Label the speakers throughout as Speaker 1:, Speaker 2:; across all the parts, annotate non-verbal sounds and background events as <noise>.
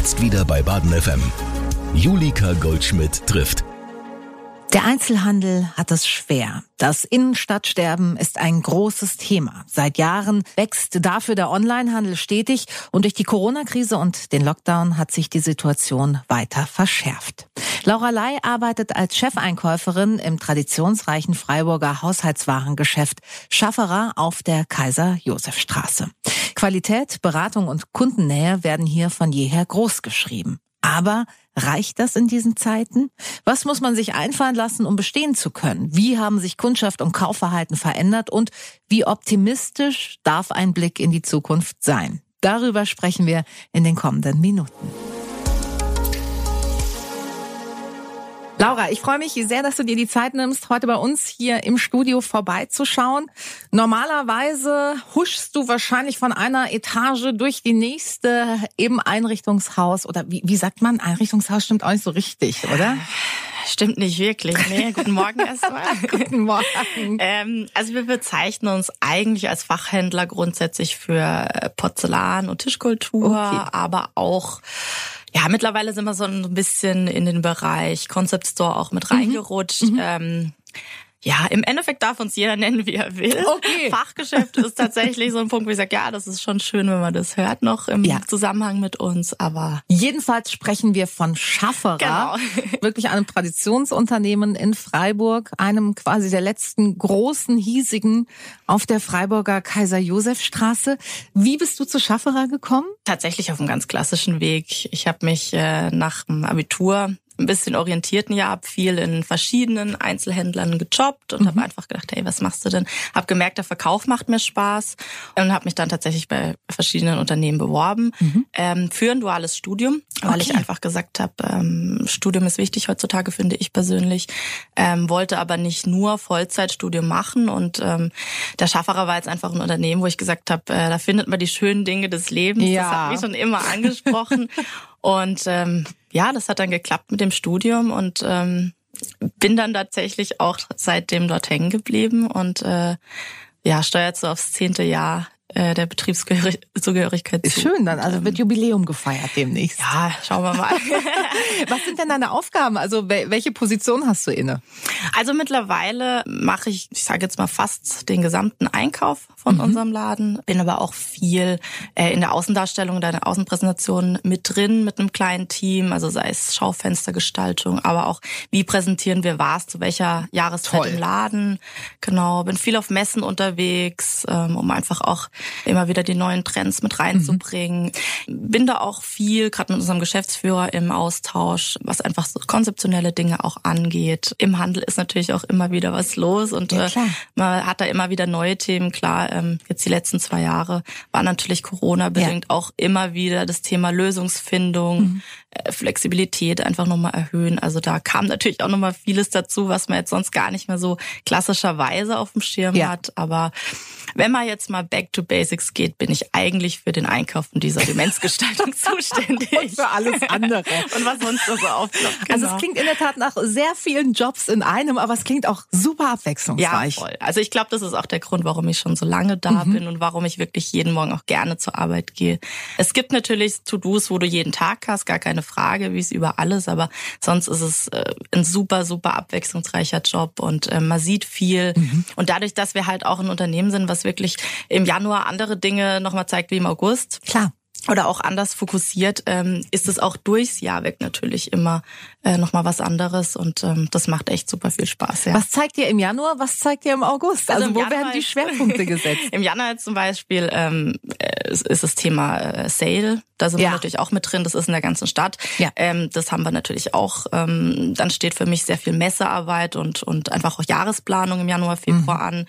Speaker 1: Jetzt wieder bei Baden FM. Julika Goldschmidt trifft.
Speaker 2: Der Einzelhandel hat es schwer. Das Innenstadtsterben ist ein großes Thema. Seit Jahren wächst dafür der Onlinehandel stetig und durch die Corona-Krise und den Lockdown hat sich die Situation weiter verschärft. Laura Ley arbeitet als Chefeinkäuferin im traditionsreichen Freiburger Haushaltswarengeschäft Schafferer auf der Kaiser-Josef-Straße. Qualität, Beratung und Kundennähe werden hier von jeher groß geschrieben. Aber reicht das in diesen Zeiten? Was muss man sich einfallen lassen, um bestehen zu können? Wie haben sich Kundschaft und Kaufverhalten verändert und wie optimistisch darf ein Blick in die Zukunft sein? Darüber sprechen wir in den kommenden Minuten. Laura, ich freue mich sehr, dass du dir die Zeit nimmst, heute bei uns hier im Studio vorbeizuschauen. Normalerweise huschst du wahrscheinlich von einer Etage durch die nächste im Einrichtungshaus oder wie, wie sagt man? Einrichtungshaus stimmt auch nicht so richtig, oder?
Speaker 3: Stimmt nicht wirklich. Nee, guten Morgen erstmal. <laughs>
Speaker 2: guten Morgen.
Speaker 3: Ähm, also wir bezeichnen uns eigentlich als Fachhändler grundsätzlich für Porzellan und Tischkultur, okay. aber auch ja, mittlerweile sind wir so ein bisschen in den Bereich Concept Store auch mit mhm. reingerutscht. Mhm. Ähm, ja, im Endeffekt darf uns jeder nennen, wie er will.
Speaker 2: Okay.
Speaker 3: Fachgeschäft ist tatsächlich so ein Punkt, wo ich sage, ja, das ist schon schön, wenn man das hört noch im ja. Zusammenhang mit uns, aber.
Speaker 2: Jedenfalls sprechen wir von Schafferer.
Speaker 3: Genau. <laughs>
Speaker 2: Wirklich einem Traditionsunternehmen in Freiburg, einem quasi der letzten großen, hiesigen auf der Freiburger Kaiser-Josef-Straße. Wie bist du zu Schafferer gekommen?
Speaker 3: Tatsächlich auf einem ganz klassischen Weg. Ich habe mich äh, nach dem Abitur ein bisschen orientierten Jahr, habe viel in verschiedenen Einzelhändlern gejobbt und mhm. habe einfach gedacht, hey, was machst du denn? Habe gemerkt, der Verkauf macht mir Spaß und habe mich dann tatsächlich bei verschiedenen Unternehmen beworben mhm. ähm, für ein duales Studium, weil okay. ich einfach gesagt habe, ähm, Studium ist wichtig heutzutage, finde ich persönlich, ähm, wollte aber nicht nur Vollzeitstudium machen und ähm, der Schafferer war jetzt einfach ein Unternehmen, wo ich gesagt habe, äh, da findet man die schönen Dinge des Lebens.
Speaker 2: Ja.
Speaker 3: Das hat mich schon immer angesprochen. <laughs> Und ähm, ja, das hat dann geklappt mit dem Studium und ähm, bin dann tatsächlich auch seitdem dort hängen geblieben und äh, ja, steuert so aufs zehnte Jahr äh, der Betriebszugehörigkeit
Speaker 2: zu. Schön, dann also wird Jubiläum gefeiert demnächst.
Speaker 3: Ja, schauen wir mal. <laughs>
Speaker 2: Was sind denn deine Aufgaben? Also welche Position hast du inne?
Speaker 3: Also mittlerweile mache ich, ich sage jetzt mal fast den gesamten Einkauf von mhm. unserem Laden, bin aber auch viel äh, in der Außendarstellung, deiner Außenpräsentation mit drin, mit einem kleinen Team, also sei es Schaufenstergestaltung, aber auch wie präsentieren wir was, zu welcher Jahreszeit Toll. im Laden. Genau, bin viel auf Messen unterwegs, ähm, um einfach auch immer wieder die neuen Trends mit reinzubringen. Mhm. Bin da auch viel, gerade mit unserem Geschäftsführer im Austausch, was einfach so konzeptionelle Dinge auch angeht. Im Handel ist natürlich auch immer wieder was los und ja, äh, man hat da immer wieder neue Themen. Klar, ähm, jetzt die letzten zwei Jahre war natürlich Corona-bedingt ja. auch immer wieder das Thema Lösungsfindung, mhm. Äh, Flexibilität einfach nochmal erhöhen. Also da kam natürlich auch nochmal vieles dazu, was man jetzt sonst gar nicht mehr so klassischerweise auf dem Schirm ja. hat. Aber wenn man jetzt mal back to basics geht, bin ich eigentlich für den Einkauf und die Sortimentsgestaltung <laughs> zuständig.
Speaker 2: Und für alles andere. <laughs>
Speaker 3: und was sonst so aufploppt.
Speaker 2: Genau. Also es genau. klingt in der Tat nach sehr vielen Jobs in einem, aber es klingt auch super abwechslungsreich.
Speaker 3: Ja, voll. Also ich glaube, das ist auch der Grund, warum ich schon so lange da mhm. bin und warum ich wirklich jeden Morgen auch gerne zur Arbeit gehe. Es gibt natürlich To-Dos, wo du jeden Tag hast, gar keine Frage, wie es überall ist, aber sonst ist es äh, ein super, super abwechslungsreicher Job und äh, man sieht viel. Mhm. Und dadurch, dass wir halt auch ein Unternehmen sind, was wirklich im Januar andere Dinge nochmal zeigt wie im August.
Speaker 2: Klar
Speaker 3: oder auch anders fokussiert, ähm, ist es auch durchs Jahr weg natürlich immer äh, nochmal was anderes und ähm, das macht echt super viel Spaß. Ja.
Speaker 2: Was zeigt ihr im Januar, was zeigt ihr im August? Also, also im wo Januar werden die Schwerpunkte <laughs> gesetzt?
Speaker 3: Im Januar zum Beispiel ähm, ist das Thema äh, Sale, da sind ja. wir natürlich auch mit drin, das ist in der ganzen Stadt.
Speaker 2: Ja.
Speaker 3: Ähm, das haben wir natürlich auch. Ähm, dann steht für mich sehr viel Messearbeit und, und einfach auch Jahresplanung im Januar, Februar mhm. an.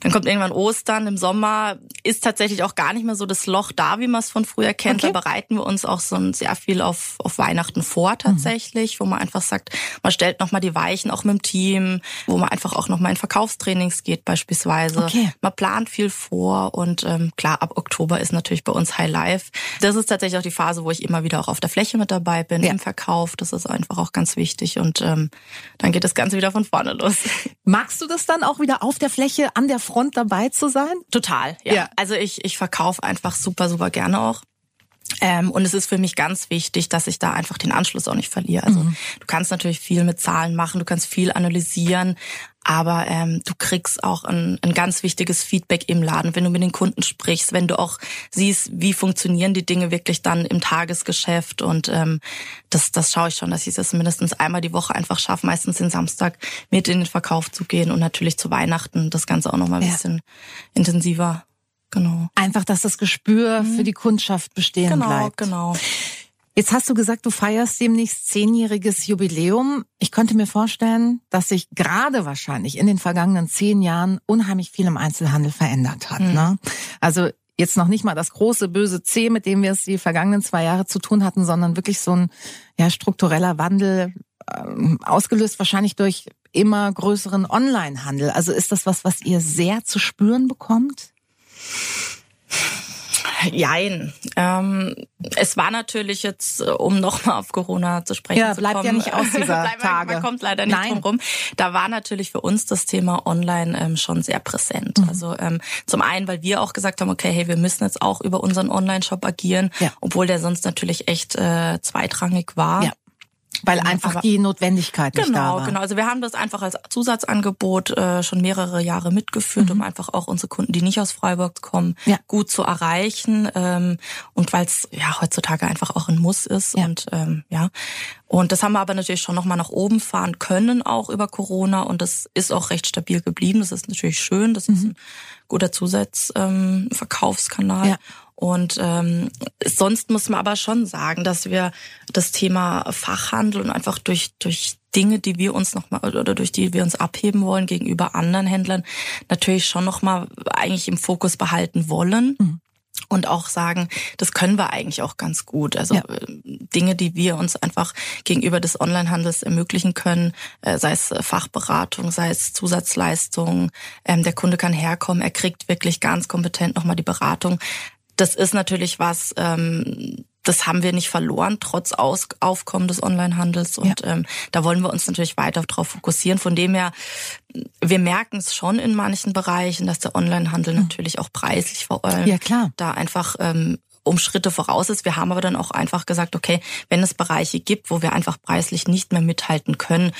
Speaker 3: Dann kommt irgendwann Ostern, im Sommer ist tatsächlich auch gar nicht mehr so das Loch da, wie man es von früher kennt. Okay. Da bereiten wir uns auch so sehr viel auf, auf Weihnachten vor tatsächlich, mhm. wo man einfach sagt, man stellt nochmal die Weichen auch mit dem Team, wo man einfach auch nochmal in Verkaufstrainings geht beispielsweise.
Speaker 2: Okay.
Speaker 3: Man plant viel vor und ähm, klar, ab Oktober ist natürlich bei uns High Life. Das ist ist tatsächlich auch die Phase, wo ich immer wieder auch auf der Fläche mit dabei bin, ja. im Verkauf. Das ist einfach auch ganz wichtig. Und ähm, dann geht das Ganze wieder von vorne los. <laughs>
Speaker 2: Magst du das dann auch wieder auf der Fläche, an der Front dabei zu sein?
Speaker 3: Total, ja. ja. Also ich, ich verkaufe einfach super, super gerne auch. Ähm, und es ist für mich ganz wichtig, dass ich da einfach den Anschluss auch nicht verliere. Also mhm. du kannst natürlich viel mit Zahlen machen, du kannst viel analysieren, aber ähm, du kriegst auch ein, ein ganz wichtiges Feedback im Laden, wenn du mit den Kunden sprichst, wenn du auch siehst, wie funktionieren die Dinge wirklich dann im Tagesgeschäft. Und ähm, das, das schaue ich schon, dass ich das mindestens einmal die Woche einfach schaffe, meistens den Samstag mit in den Verkauf zu gehen und natürlich zu Weihnachten das Ganze auch nochmal ein ja. bisschen intensiver Genau.
Speaker 2: Einfach, dass das Gespür mhm. für die Kundschaft bestehen
Speaker 3: genau,
Speaker 2: bleibt.
Speaker 3: Genau, genau.
Speaker 2: Jetzt hast du gesagt, du feierst demnächst zehnjähriges Jubiläum. Ich könnte mir vorstellen, dass sich gerade wahrscheinlich in den vergangenen zehn Jahren unheimlich viel im Einzelhandel verändert hat. Mhm. Ne? Also jetzt noch nicht mal das große böse C, mit dem wir es die vergangenen zwei Jahre zu tun hatten, sondern wirklich so ein ja, struktureller Wandel, äh, ausgelöst wahrscheinlich durch immer größeren Onlinehandel. Also ist das was, was ihr sehr zu spüren bekommt?
Speaker 3: Jein. Ähm, es war natürlich jetzt, um nochmal auf Corona zu sprechen
Speaker 2: ja,
Speaker 3: zu
Speaker 2: bleibt
Speaker 3: kommen.
Speaker 2: ja nicht aus dieser <laughs>
Speaker 3: bleibt,
Speaker 2: Tage.
Speaker 3: Man kommt leider nicht
Speaker 2: Nein.
Speaker 3: drum rum. Da war natürlich für uns das Thema Online ähm, schon sehr präsent. Mhm. Also ähm, zum einen, weil wir auch gesagt haben, okay, hey, wir müssen jetzt auch über unseren Online-Shop agieren, ja. obwohl der sonst natürlich echt äh, zweitrangig war. Ja.
Speaker 2: Weil einfach Aber die Notwendigkeit nicht
Speaker 3: genau,
Speaker 2: da war.
Speaker 3: Genau, genau. Also wir haben das einfach als Zusatzangebot äh, schon mehrere Jahre mitgeführt, mhm. um einfach auch unsere Kunden, die nicht aus Freiburg kommen, ja. gut zu erreichen. Ähm, und weil es ja heutzutage einfach auch ein Muss ist. Ja. Und ähm, ja. Und das haben wir aber natürlich schon nochmal nach oben fahren können, auch über Corona. Und das ist auch recht stabil geblieben. Das ist natürlich schön. Das mhm. ist ein guter Zusatzverkaufskanal. Ähm, ja. Und ähm, sonst muss man aber schon sagen, dass wir das Thema Fachhandel und einfach durch durch Dinge, die wir uns noch mal oder durch die wir uns abheben wollen gegenüber anderen Händlern, natürlich schon noch mal eigentlich im Fokus behalten wollen. Mhm und auch sagen, das können wir eigentlich auch ganz gut. Also ja. Äh, Dinge, die wir uns einfach gegenüber des Onlinehandels ermöglichen können, äh, sei es Fachberatung, sei es Zusatzleistungen. Ähm, der Kunde kann herkommen, er kriegt wirklich ganz kompetent nochmal die Beratung das ist natürlich was, ähm, das haben wir nicht verloren, trotz Aus Aufkommen des Onlinehandels. Und ja. ähm, da wollen wir uns natürlich weiter darauf fokussieren. Von dem her, wir merken es schon in manchen Bereichen, dass der Onlinehandel mhm. natürlich auch preislich vor allem
Speaker 2: ja, klar.
Speaker 3: da einfach ähm, um Schritte voraus ist. Wir haben aber dann auch einfach gesagt, okay, wenn es Bereiche gibt, wo wir einfach preislich nicht mehr mithalten können,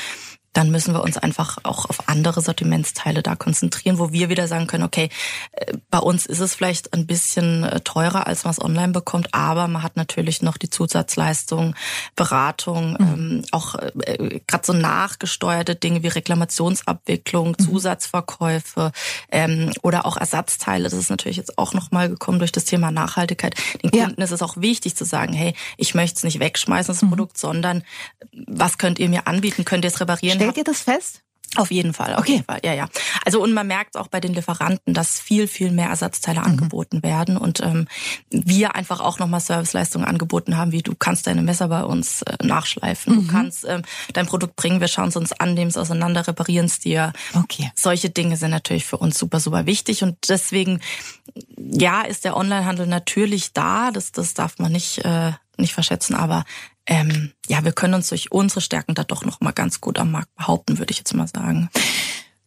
Speaker 3: dann müssen wir uns einfach auch auf andere Sortimentsteile da konzentrieren, wo wir wieder sagen können, okay, äh, bei uns ist es vielleicht ein bisschen äh, teurer, als man es online bekommt, aber man hat natürlich noch die Zusatzleistung, Beratung, mhm. ähm, auch äh, gerade so nachgesteuerte Dinge wie Reklamationsabwicklung, mhm. Zusatzverkäufe ähm, oder auch Ersatzteile. Das ist natürlich jetzt auch nochmal gekommen durch das Thema Nachhaltigkeit. Den Kunden ja. ist es auch wichtig zu sagen, hey, ich möchte es nicht wegschmeißen, das mhm. Produkt, sondern was könnt ihr mir anbieten? Könnt ihr es reparieren?
Speaker 2: Stellt ihr das fest?
Speaker 3: Auf jeden Fall, auf okay. jeden Fall, ja, ja. Also und man merkt auch bei den Lieferanten, dass viel, viel mehr Ersatzteile mhm. angeboten werden und ähm, wir einfach auch nochmal Serviceleistungen angeboten haben, wie du kannst deine Messer bei uns äh, nachschleifen, mhm. du kannst ähm, dein Produkt bringen, wir schauen es uns an, nehmen es auseinander, reparieren es dir.
Speaker 2: Okay.
Speaker 3: Solche Dinge sind natürlich für uns super, super wichtig und deswegen, ja, ist der Onlinehandel natürlich da, das, das darf man nicht, äh, nicht verschätzen, aber ähm, ja, wir können uns durch unsere Stärken da doch noch mal ganz gut am Markt behaupten, würde ich jetzt mal sagen.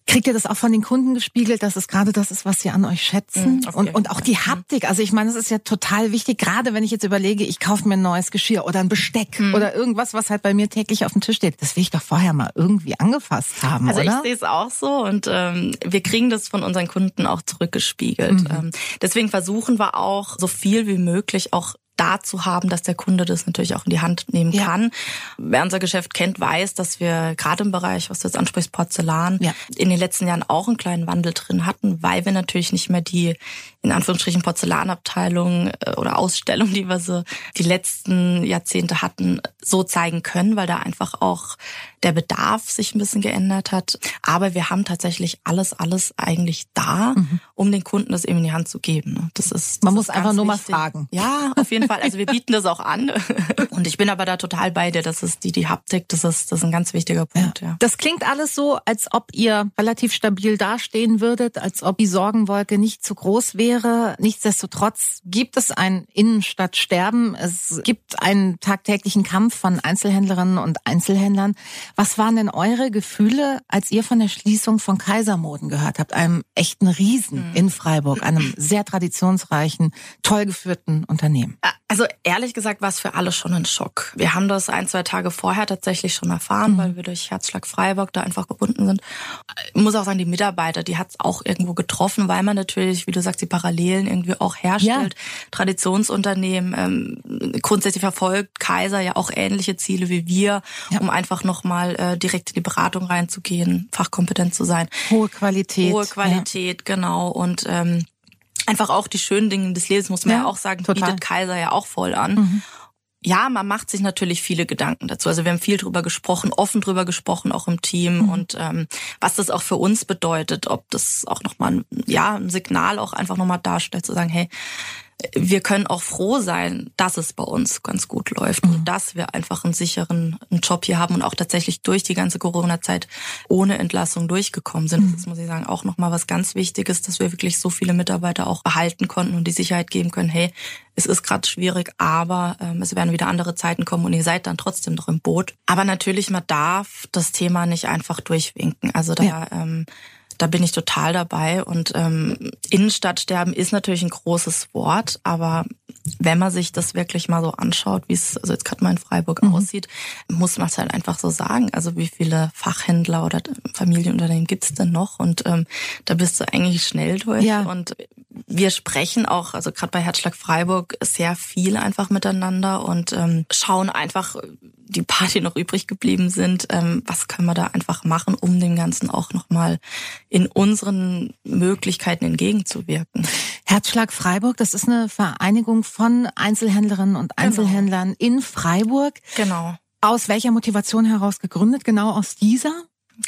Speaker 2: Kriegt ihr das auch von den Kunden gespiegelt, dass es gerade das ist, was sie an euch schätzen? Mhm, und, und auch die. Haptik. Also ich meine, es ist ja total wichtig, gerade wenn ich jetzt überlege, ich kaufe mir ein neues Geschirr oder ein Besteck mhm. oder irgendwas, was halt bei mir täglich auf dem Tisch steht. Das will ich doch vorher mal irgendwie angefasst haben,
Speaker 3: also
Speaker 2: oder?
Speaker 3: ich sehe es auch so und ähm, wir kriegen das von unseren Kunden auch zurückgespiegelt. Mhm. Ähm, deswegen versuchen wir auch so viel wie möglich auch da zu haben, dass der Kunde das natürlich auch in die Hand nehmen ja. kann. Wer unser Geschäft kennt, weiß, dass wir gerade im Bereich, was du jetzt ansprichst, Porzellan, ja. in den letzten Jahren auch einen kleinen Wandel drin hatten, weil wir natürlich nicht mehr die in Anführungsstrichen Porzellanabteilung äh, oder Ausstellung, die wir so die letzten Jahrzehnte hatten, so zeigen können, weil da einfach auch der Bedarf sich ein bisschen geändert hat. Aber wir haben tatsächlich alles, alles eigentlich da, mhm. um den Kunden das eben in die Hand zu geben. Das ist, das
Speaker 2: man muss
Speaker 3: ist
Speaker 2: einfach nur
Speaker 3: wichtig.
Speaker 2: mal fragen.
Speaker 3: Ja, auf jeden <laughs> Fall. Also wir bieten das auch an. <laughs> Und ich bin aber da total bei dir. Das ist die, die Haptik, das ist, das ist ein ganz wichtiger Punkt. Ja. ja.
Speaker 2: Das klingt alles so, als ob ihr relativ stabil dastehen würdet, als ob die Sorgenwolke nicht zu groß wäre. Nichtsdestotrotz gibt es ein Innenstadtsterben. Es gibt einen tagtäglichen Kampf von Einzelhändlerinnen und Einzelhändlern. Was waren denn eure Gefühle, als ihr von der Schließung von Kaisermoden gehört habt, einem echten Riesen mhm. in Freiburg, einem sehr traditionsreichen, toll geführten Unternehmen?
Speaker 3: Also ehrlich gesagt war es für alle schon ein Schock. Wir haben das ein, zwei Tage vorher tatsächlich schon erfahren, mhm. weil wir durch Herzschlag Freiburg da einfach gebunden sind. Ich muss auch sagen, die Mitarbeiter, die hat es auch irgendwo getroffen, weil man natürlich, wie du sagst, die Parallelen irgendwie auch herstellt. Ja. Traditionsunternehmen, ähm, grundsätzlich verfolgt Kaiser ja auch ähnliche Ziele wie wir, ja. um einfach nochmal äh, direkt in die Beratung reinzugehen, fachkompetent zu sein.
Speaker 2: Hohe Qualität.
Speaker 3: Hohe Qualität, ja. genau. Und ähm, einfach auch die schönen Dinge des Lebens, muss man ja, ja auch sagen, total. bietet Kaiser ja auch voll an. Mhm. Ja, man macht sich natürlich viele Gedanken dazu. Also wir haben viel drüber gesprochen, offen drüber gesprochen, auch im Team mhm. und ähm, was das auch für uns bedeutet, ob das auch nochmal ja ein Signal auch einfach nochmal darstellt, zu sagen, hey, wir können auch froh sein, dass es bei uns ganz gut läuft mhm. und dass wir einfach einen sicheren einen Job hier haben und auch tatsächlich durch die ganze Corona-Zeit ohne Entlassung durchgekommen sind. Mhm. Das ist, muss ich sagen, auch nochmal was ganz Wichtiges, dass wir wirklich so viele Mitarbeiter auch behalten konnten und die Sicherheit geben können, hey, es ist gerade schwierig, aber ähm, es werden wieder andere Zeiten kommen und ihr seid dann trotzdem noch im Boot. Aber natürlich, man darf das Thema nicht einfach durchwinken. Also da ja. ähm, da bin ich total dabei. Und ähm, Innenstadtsterben ist natürlich ein großes Wort, aber wenn man sich das wirklich mal so anschaut, wie es also jetzt gerade mal in Freiburg mhm. aussieht, muss man es halt einfach so sagen. Also wie viele Fachhändler oder Familienunternehmen gibt's denn noch? Und ähm, da bist du eigentlich schnell durch. Ja. Und wir sprechen auch, also gerade bei Herzschlag Freiburg, sehr viel einfach miteinander und ähm, schauen einfach, die paar, die noch übrig geblieben sind, ähm, was können wir da einfach machen, um dem Ganzen auch nochmal in unseren Möglichkeiten entgegenzuwirken.
Speaker 2: Herzschlag Freiburg, das ist eine Vereinigung von Einzelhändlerinnen und genau. Einzelhändlern genau. in Freiburg.
Speaker 3: Genau.
Speaker 2: Aus welcher Motivation heraus gegründet? Genau aus dieser?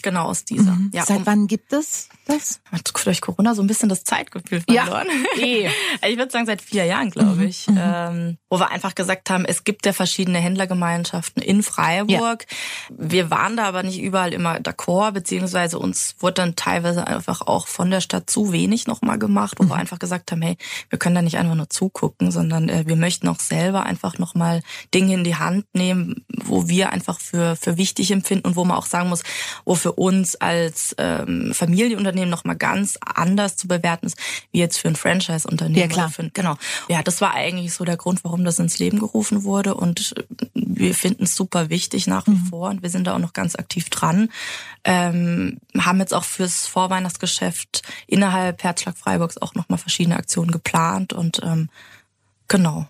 Speaker 3: Genau aus dieser. Mhm.
Speaker 2: Ja, Seit um, wann gibt es das?
Speaker 3: Hat durch Corona so ein bisschen das Zeitgefühl verloren. Ja, <laughs> eh. ich würde sagen seit vier Jahren, glaube mhm. ich. Mhm. Ähm, wo wir einfach gesagt haben, es gibt ja verschiedene Händlergemeinschaften in Freiburg. Ja. Wir waren da aber nicht überall immer d'accord, beziehungsweise uns wurde dann teilweise einfach auch von der Stadt zu wenig nochmal gemacht, wo mhm. wir einfach gesagt haben, hey, wir können da nicht einfach nur zugucken, sondern äh, wir möchten auch selber einfach nochmal Dinge in die Hand nehmen, wo wir einfach für, für wichtig empfinden und wo man auch sagen muss, wo für uns als ähm, Familienunternehmen nochmal ganz anders zu bewerten ist, wie jetzt für ein Franchise-Unternehmen.
Speaker 2: Ja, klar.
Speaker 3: Für, genau. Ja, das war eigentlich so der Grund, warum das ins Leben gerufen wurde und wir finden es super wichtig nach wie mhm. vor und wir sind da auch noch ganz aktiv dran. Ähm, haben jetzt auch fürs Vorweihnachtsgeschäft innerhalb Herzschlag Freiburgs auch nochmal verschiedene Aktionen geplant und ähm, genau.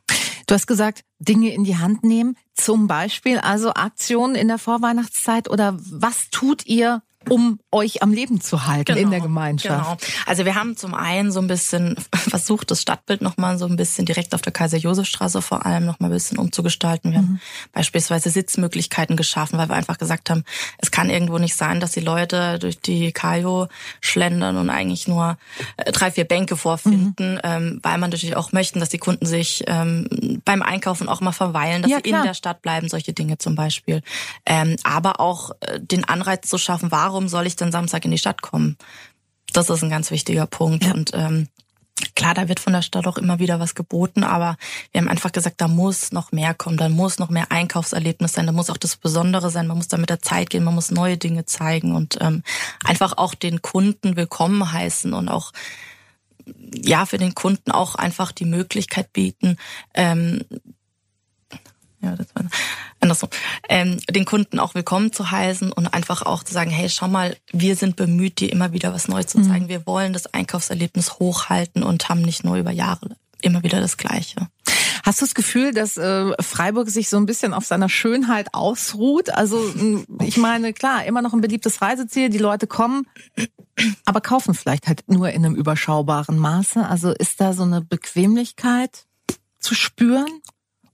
Speaker 2: Du hast gesagt, Dinge in die Hand nehmen, zum Beispiel also Aktionen in der Vorweihnachtszeit oder was tut ihr, um euch am Leben zu halten genau, in der Gemeinschaft.
Speaker 3: Genau. Also wir haben zum einen so ein bisschen <laughs> versucht, das Stadtbild nochmal so ein bisschen direkt auf der Kaiser-Josef-Straße vor allem nochmal ein bisschen umzugestalten. Wir mhm. haben beispielsweise Sitzmöglichkeiten geschaffen, weil wir einfach gesagt haben, es kann irgendwo nicht sein, dass die Leute durch die Kajo schlendern und eigentlich nur äh, drei, vier Bänke vorfinden, mhm. ähm, weil man natürlich auch möchten, dass die Kunden sich ähm, beim Einkaufen auch mal verweilen, dass ja, sie in der Stadt bleiben, solche Dinge zum Beispiel. Ähm, aber auch äh, den Anreiz zu schaffen, warum warum soll ich denn Samstag in die Stadt kommen? Das ist ein ganz wichtiger Punkt. Ja. Und ähm, Klar, da wird von der Stadt auch immer wieder was geboten, aber wir haben einfach gesagt, da muss noch mehr kommen, da muss noch mehr Einkaufserlebnis sein, da muss auch das Besondere sein, man muss da mit der Zeit gehen, man muss neue Dinge zeigen und ähm, einfach auch den Kunden willkommen heißen und auch ja für den Kunden auch einfach die Möglichkeit bieten, ähm, ja, das war andersrum, ähm, den Kunden auch willkommen zu heißen und einfach auch zu sagen, hey, schau mal, wir sind bemüht, dir immer wieder was Neues zu mhm. zeigen. Mhm. Wir wollen das Einkaufserlebnis hochhalten und haben nicht nur über Jahre immer wieder das Gleiche.
Speaker 2: Hast du das Gefühl, dass äh, Freiburg sich so ein bisschen auf seiner Schönheit ausruht? Also ich meine, klar, immer noch ein beliebtes Reiseziel, die Leute kommen, aber kaufen vielleicht halt nur in einem überschaubaren Maße. Also ist da so eine Bequemlichkeit zu spüren?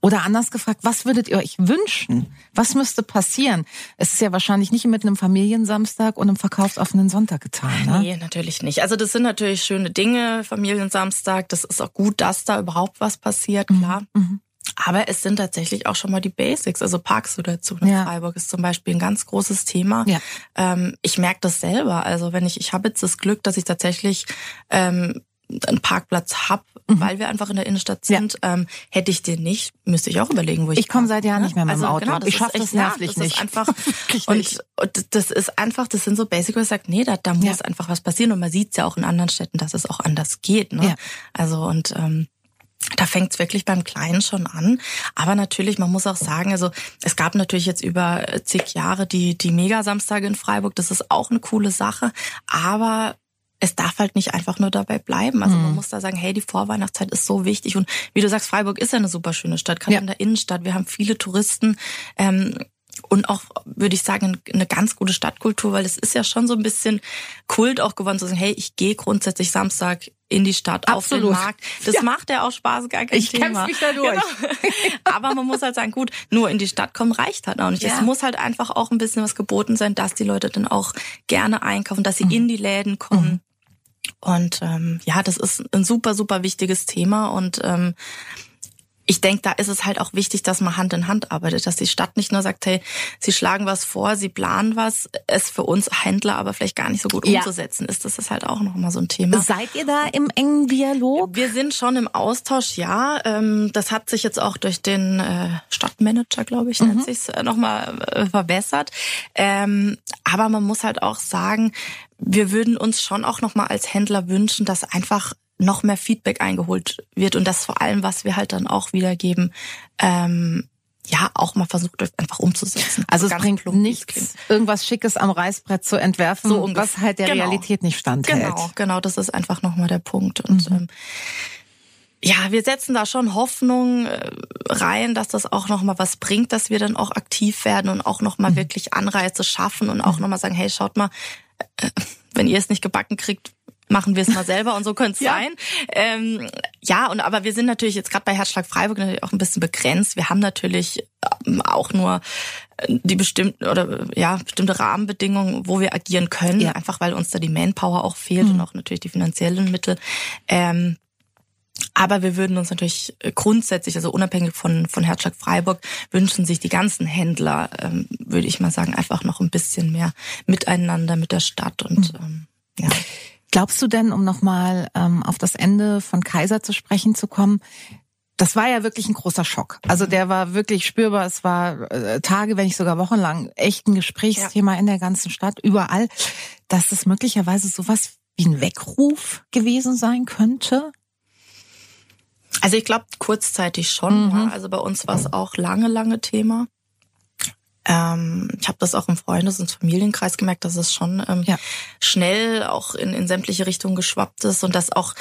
Speaker 2: Oder anders gefragt, was würdet ihr euch wünschen? Was müsste passieren? Es ist ja wahrscheinlich nicht mit einem Familiensamstag und einem verkaufsoffenen Sonntag getan. Ne?
Speaker 3: Nee, natürlich nicht. Also das sind natürlich schöne Dinge, Familiensamstag. Das ist auch gut, dass da überhaupt was passiert, mhm, klar. Mhm. Aber es sind tatsächlich auch schon mal die Basics. Also Parksituation in ja. Freiburg ist zum Beispiel ein ganz großes Thema. Ja. Ähm, ich merke das selber. Also wenn ich, ich habe jetzt das Glück, dass ich tatsächlich ähm, einen Parkplatz hab, mhm. weil wir einfach in der Innenstadt sind, ja. ähm, hätte ich den nicht, müsste ich auch überlegen, wo ich.
Speaker 2: Ich komme seit Jahren nicht mehr mit dem also, Auto.
Speaker 3: Genau, ich schaffe das nervlich ja, das nicht. einfach <laughs> und, und, das ist einfach, das sind so Basic, wo ich sage, nee, da, da muss ja. einfach was passieren und man sieht ja auch in anderen Städten, dass es auch anders geht. Ne? Ja. Also und ähm, da fängt es wirklich beim Kleinen schon an. Aber natürlich, man muss auch sagen, also es gab natürlich jetzt über zig Jahre die, die Mega-Samstage in Freiburg. Das ist auch eine coole Sache. Aber es darf halt nicht einfach nur dabei bleiben. Also man mhm. muss da sagen, hey, die Vorweihnachtszeit ist so wichtig. Und wie du sagst, Freiburg ist ja eine super schöne Stadt, gerade ja. in der Innenstadt. Wir haben viele Touristen. Ähm, und auch, würde ich sagen, eine ganz gute Stadtkultur, weil es ist ja schon so ein bisschen Kult auch geworden zu sagen, hey, ich gehe grundsätzlich Samstag in die Stadt, Absolut. auf den Markt. Das ja. macht ja auch Spaß, gar kein
Speaker 2: ich
Speaker 3: Thema.
Speaker 2: Ich mich da durch. Genau. <laughs>
Speaker 3: Aber man muss halt sagen, gut, nur in die Stadt kommen reicht halt auch nicht. Ja. Es muss halt einfach auch ein bisschen was geboten sein, dass die Leute dann auch gerne einkaufen, dass sie mhm. in die Läden kommen. Mhm. Und ähm, ja, das ist ein super, super wichtiges Thema und ähm, ich denke, da ist es halt auch wichtig, dass man Hand in Hand arbeitet, dass die Stadt nicht nur sagt, hey, sie schlagen was vor, sie planen was, es für uns Händler aber vielleicht gar nicht so gut ja. umzusetzen ist. Das ist halt auch nochmal so ein Thema.
Speaker 2: Seid ihr da im engen Dialog?
Speaker 3: Wir sind schon im Austausch, ja. Ähm, das hat sich jetzt auch durch den äh, Stadtmanager, glaube ich, mhm. nennt sich's, äh, nochmal äh, verbessert. Ähm, aber man muss halt auch sagen, wir würden uns schon auch nochmal als Händler wünschen, dass einfach noch mehr Feedback eingeholt wird und das vor allem, was wir halt dann auch wiedergeben, ähm, ja, auch mal versucht einfach umzusetzen.
Speaker 2: Also, also es bringt nichts, irgendwas Schickes am Reißbrett zu entwerfen, so was halt der genau. Realität nicht standhält.
Speaker 3: Genau, genau, das ist einfach nochmal der Punkt. Und mhm. ähm, ja, wir setzen da schon Hoffnung äh, rein, dass das auch nochmal was bringt, dass wir dann auch aktiv werden und auch nochmal mhm. wirklich Anreize schaffen und auch mhm. nochmal sagen, hey, schaut mal, äh, wenn ihr es nicht gebacken kriegt, machen wir es mal selber und so könnte es <laughs> ja. sein. Ähm, ja, und aber wir sind natürlich jetzt gerade bei Herzschlag Freiburg natürlich auch ein bisschen begrenzt. Wir haben natürlich ähm, auch nur äh, die bestimmten oder ja bestimmte Rahmenbedingungen, wo wir agieren können, ja. einfach weil uns da die Manpower auch fehlt mhm. und auch natürlich die finanziellen Mittel. Ähm, aber wir würden uns natürlich grundsätzlich, also unabhängig von, von Herzschlag Freiburg, wünschen sich die ganzen Händler, ähm, würde ich mal sagen, einfach noch ein bisschen mehr miteinander mit der Stadt und mhm. ähm, ja.
Speaker 2: Glaubst du denn, um nochmal ähm, auf das Ende von Kaiser zu sprechen zu kommen, das war ja wirklich ein großer Schock. Also mhm. der war wirklich spürbar. Es war äh, Tage, wenn nicht sogar wochenlang, echt ein Gesprächsthema ja. in der ganzen Stadt, überall, dass es möglicherweise sowas wie ein Weckruf gewesen sein könnte?
Speaker 3: Also ich glaube kurzzeitig schon. Mhm. Ja. Also bei uns war es auch lange, lange Thema. Ähm, ich habe das auch im Freundes- und Familienkreis gemerkt, dass es schon ähm, ja. schnell auch in, in sämtliche Richtungen geschwappt ist und dass auch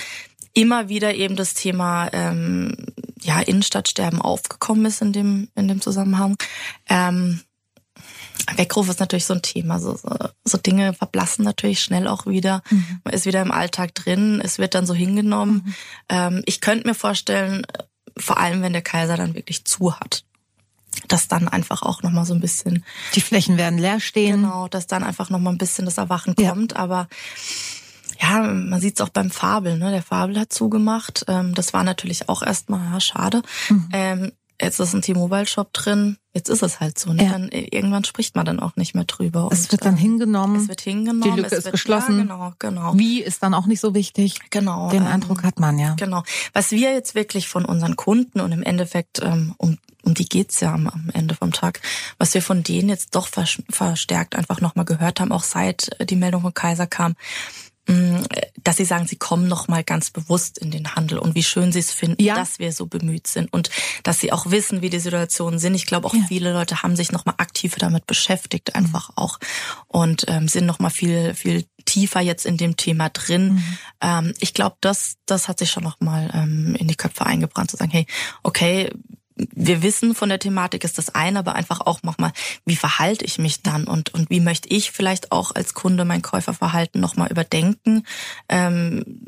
Speaker 3: immer wieder eben das Thema ähm, ja Innenstadtsterben aufgekommen ist in dem in dem Zusammenhang. Ähm, Weckruf ist natürlich so ein Thema. So, so, so Dinge verblassen natürlich schnell auch wieder. Mhm. Man ist wieder im Alltag drin, es wird dann so hingenommen. Mhm. Ähm, ich könnte mir vorstellen, vor allem wenn der Kaiser dann wirklich zu hat, dass dann einfach auch noch mal so ein bisschen
Speaker 2: die Flächen werden leer stehen.
Speaker 3: Genau, dass dann einfach noch mal ein bisschen das Erwachen kommt, ja. aber ja, man sieht es auch beim Fabel, ne? Der Fabel hat zugemacht. Ähm, das war natürlich auch erstmal ja, schade. Mhm. Ähm, jetzt ist ein T-Mobile-Shop drin, jetzt ist es halt so. Ne? Ja. Dann, äh, irgendwann spricht man dann auch nicht mehr drüber.
Speaker 2: Es wird dann ähm, hingenommen.
Speaker 3: Es wird hingenommen.
Speaker 2: Die Lücke ist
Speaker 3: wird,
Speaker 2: geschlossen.
Speaker 3: Ja, genau, genau.
Speaker 2: Wie ist dann auch nicht so wichtig.
Speaker 3: Genau.
Speaker 2: Den ähm, Eindruck hat man, ja.
Speaker 3: Genau. Was wir jetzt wirklich von unseren Kunden und im Endeffekt, ähm, um, um die geht's ja am, am Ende vom Tag, was wir von denen jetzt doch verstärkt einfach nochmal gehört haben, auch seit die Meldung von Kaiser kam, dass sie sagen, sie kommen noch mal ganz bewusst in den Handel und wie schön sie es finden, ja. dass wir so bemüht sind und dass sie auch wissen, wie die Situationen sind. Ich glaube, auch ja. viele Leute haben sich noch mal aktiver damit beschäftigt, einfach mhm. auch und ähm, sind noch mal viel viel tiefer jetzt in dem Thema drin. Mhm. Ähm, ich glaube, das das hat sich schon noch mal ähm, in die Köpfe eingebrannt, zu sagen, hey, okay, wir wissen von der Thematik ist das eine, aber einfach auch nochmal, wie verhalte ich mich dann und, und wie möchte ich vielleicht auch als Kunde mein Käuferverhalten nochmal überdenken. Ähm,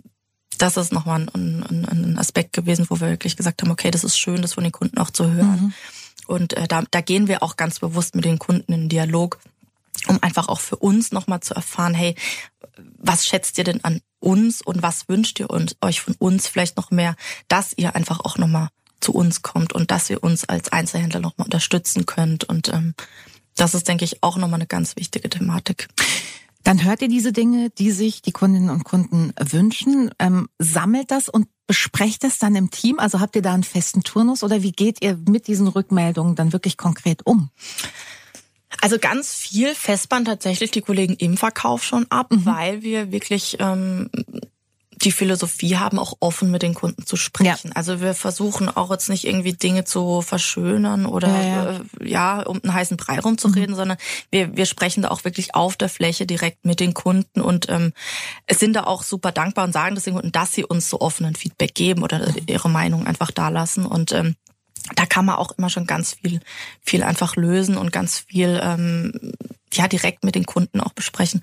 Speaker 3: das ist nochmal ein, ein, ein Aspekt gewesen, wo wir wirklich gesagt haben, okay, das ist schön, das von den Kunden auch zu hören. Mhm. Und äh, da, da gehen wir auch ganz bewusst mit den Kunden in Dialog, um einfach auch für uns nochmal zu erfahren, hey, was schätzt ihr denn an uns und was wünscht ihr uns, euch von uns vielleicht noch mehr, dass ihr einfach auch nochmal zu uns kommt und dass ihr uns als Einzelhändler nochmal unterstützen könnt. Und ähm, das ist, denke ich, auch nochmal eine ganz wichtige Thematik.
Speaker 2: Dann hört ihr diese Dinge, die sich die Kundinnen und Kunden wünschen, ähm, sammelt das und besprecht das dann im Team? Also habt ihr da einen festen Turnus oder wie geht ihr mit diesen Rückmeldungen dann wirklich konkret um?
Speaker 3: Also ganz viel festband tatsächlich die Kollegen im Verkauf schon ab, mhm. weil wir wirklich ähm, die Philosophie haben, auch offen mit den Kunden zu sprechen. Ja. Also wir versuchen auch jetzt nicht irgendwie Dinge zu verschönern oder ja, ja. Äh, ja um einen heißen Brei rumzureden, mhm. sondern wir, wir sprechen da auch wirklich auf der Fläche direkt mit den Kunden und ähm, es sind da auch super dankbar und sagen deswegen, dass sie uns so offenen Feedback geben oder ihre Meinung einfach da lassen. Und ähm, da kann man auch immer schon ganz viel, viel einfach lösen und ganz viel ähm, ja direkt mit den Kunden auch besprechen.